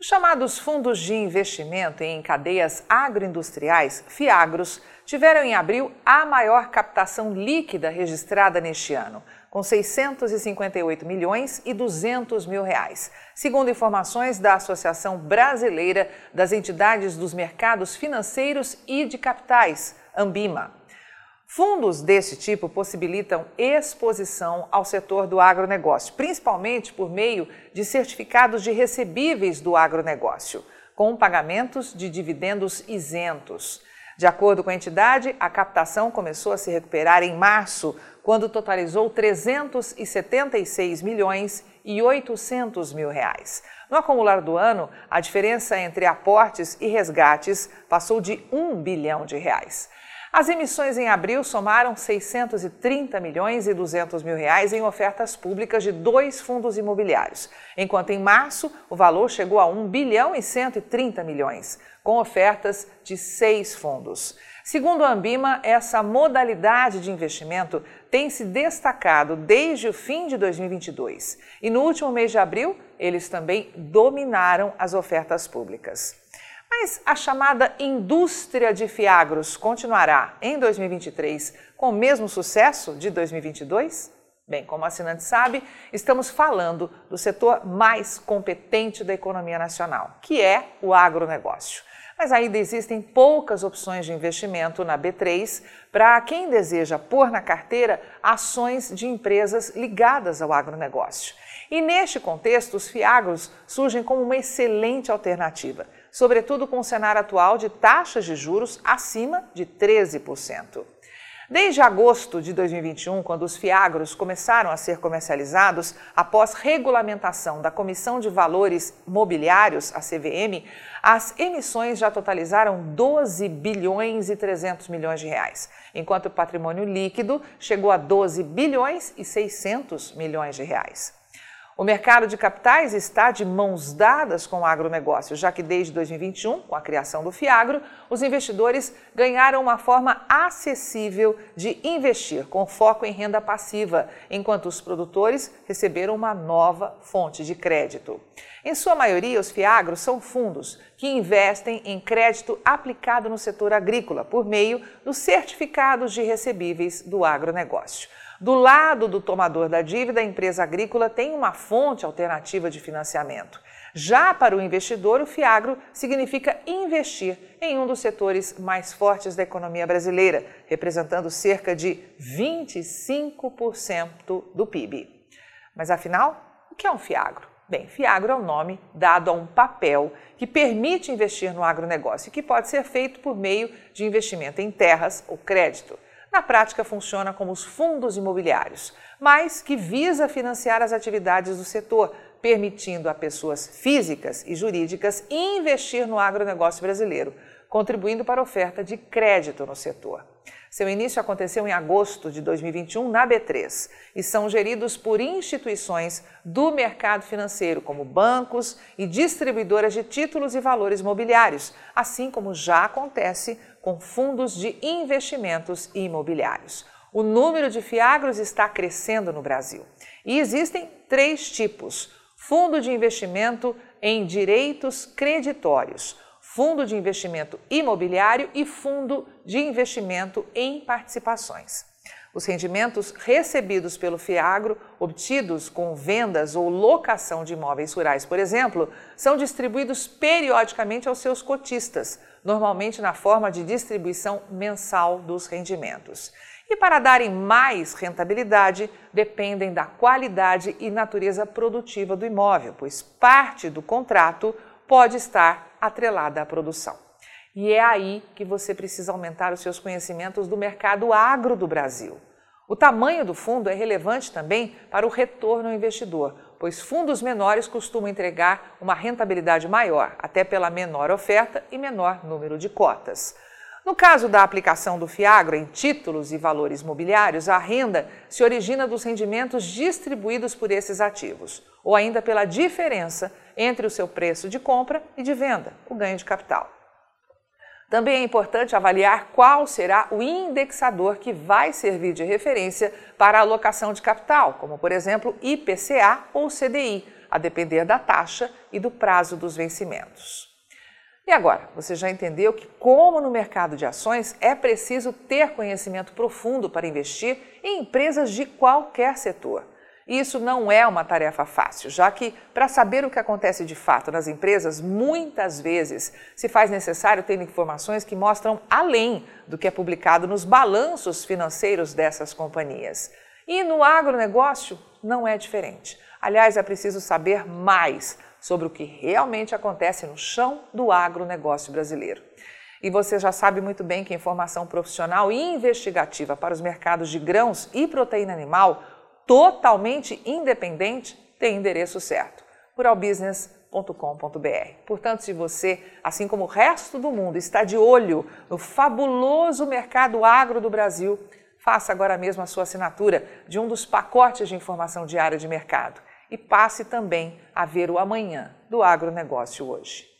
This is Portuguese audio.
Os chamados fundos de investimento em cadeias agroindustriais, FIAGROS, tiveram em abril a maior captação líquida registrada neste ano, com 658 milhões e 200 mil reais, segundo informações da Associação Brasileira das Entidades dos Mercados Financeiros e de Capitais, Ambima. Fundos desse tipo possibilitam exposição ao setor do agronegócio, principalmente por meio de certificados de recebíveis do agronegócio, com pagamentos de dividendos isentos. De acordo com a entidade, a captação começou a se recuperar em março, quando totalizou 376 milhões e 800 mil reais. No acumular do ano, a diferença entre aportes e resgates passou de 1 bilhão de reais. As emissões em abril somaram 630 milhões e 200 mil reais em ofertas públicas de dois fundos imobiliários, enquanto em março o valor chegou a 1 bilhão e 130 milhões, com ofertas de seis fundos. Segundo a Ambima, essa modalidade de investimento tem se destacado desde o fim de 2022 e no último mês de abril eles também dominaram as ofertas públicas. Mas a chamada indústria de fiagros continuará em 2023 com o mesmo sucesso de 2022? Bem, como o assinante sabe, estamos falando do setor mais competente da economia nacional, que é o agronegócio. Mas ainda existem poucas opções de investimento na B3 para quem deseja pôr na carteira ações de empresas ligadas ao agronegócio. E neste contexto, os fiagros surgem como uma excelente alternativa sobretudo com o cenário atual de taxas de juros acima de 13%. Desde agosto de 2021, quando os fiagros começaram a ser comercializados, após regulamentação da Comissão de Valores Mobiliários, a CVM, as emissões já totalizaram 12 bilhões e 300 milhões de reais, enquanto o patrimônio líquido chegou a 12 bilhões e 600 milhões de reais. O mercado de capitais está de mãos dadas com o agronegócio, já que desde 2021, com a criação do Fiagro, os investidores ganharam uma forma acessível de investir, com foco em renda passiva, enquanto os produtores receberam uma nova fonte de crédito. Em sua maioria, os Fiagros são fundos que investem em crédito aplicado no setor agrícola por meio dos certificados de recebíveis do agronegócio. Do lado do tomador da dívida, a empresa agrícola tem uma fonte alternativa de financiamento. Já para o investidor, o Fiagro significa investir em um dos setores mais fortes da economia brasileira, representando cerca de 25% do PIB. Mas afinal, o que é um Fiagro? Bem, Fiagro é o um nome dado a um papel que permite investir no agronegócio e que pode ser feito por meio de investimento em terras ou crédito na prática funciona como os fundos imobiliários, mas que visa financiar as atividades do setor, permitindo a pessoas físicas e jurídicas investir no agronegócio brasileiro, contribuindo para a oferta de crédito no setor. Seu início aconteceu em agosto de 2021 na B3 e são geridos por instituições do mercado financeiro, como bancos e distribuidoras de títulos e valores mobiliários, assim como já acontece com fundos de investimentos imobiliários. O número de fiagros está crescendo no Brasil e existem três tipos: fundo de investimento em direitos creditórios, fundo de investimento imobiliário e fundo de investimento em participações. Os rendimentos recebidos pelo Fiagro, obtidos com vendas ou locação de imóveis rurais, por exemplo, são distribuídos periodicamente aos seus cotistas, normalmente na forma de distribuição mensal dos rendimentos. E para darem mais rentabilidade, dependem da qualidade e natureza produtiva do imóvel, pois parte do contrato pode estar atrelada à produção. E é aí que você precisa aumentar os seus conhecimentos do mercado agro do Brasil. O tamanho do fundo é relevante também para o retorno ao investidor, pois fundos menores costumam entregar uma rentabilidade maior, até pela menor oferta e menor número de cotas. No caso da aplicação do Fiagro em títulos e valores mobiliários, a renda se origina dos rendimentos distribuídos por esses ativos, ou ainda pela diferença entre o seu preço de compra e de venda, o ganho de capital. Também é importante avaliar qual será o indexador que vai servir de referência para a alocação de capital, como por exemplo IPCA ou CDI, a depender da taxa e do prazo dos vencimentos. E agora, você já entendeu que, como no mercado de ações, é preciso ter conhecimento profundo para investir em empresas de qualquer setor. E isso não é uma tarefa fácil, já que, para saber o que acontece de fato nas empresas, muitas vezes se faz necessário ter informações que mostram além do que é publicado nos balanços financeiros dessas companhias. E no agronegócio não é diferente. Aliás, é preciso saber mais sobre o que realmente acontece no chão do agronegócio brasileiro. E você já sabe muito bem que informação profissional e investigativa para os mercados de grãos e proteína animal totalmente independente tem endereço certo: ruralbusiness.com.br. Portanto, se você, assim como o resto do mundo, está de olho no fabuloso mercado agro do Brasil, faça agora mesmo a sua assinatura de um dos pacotes de informação diária de mercado e passe também a ver o amanhã do agronegócio hoje.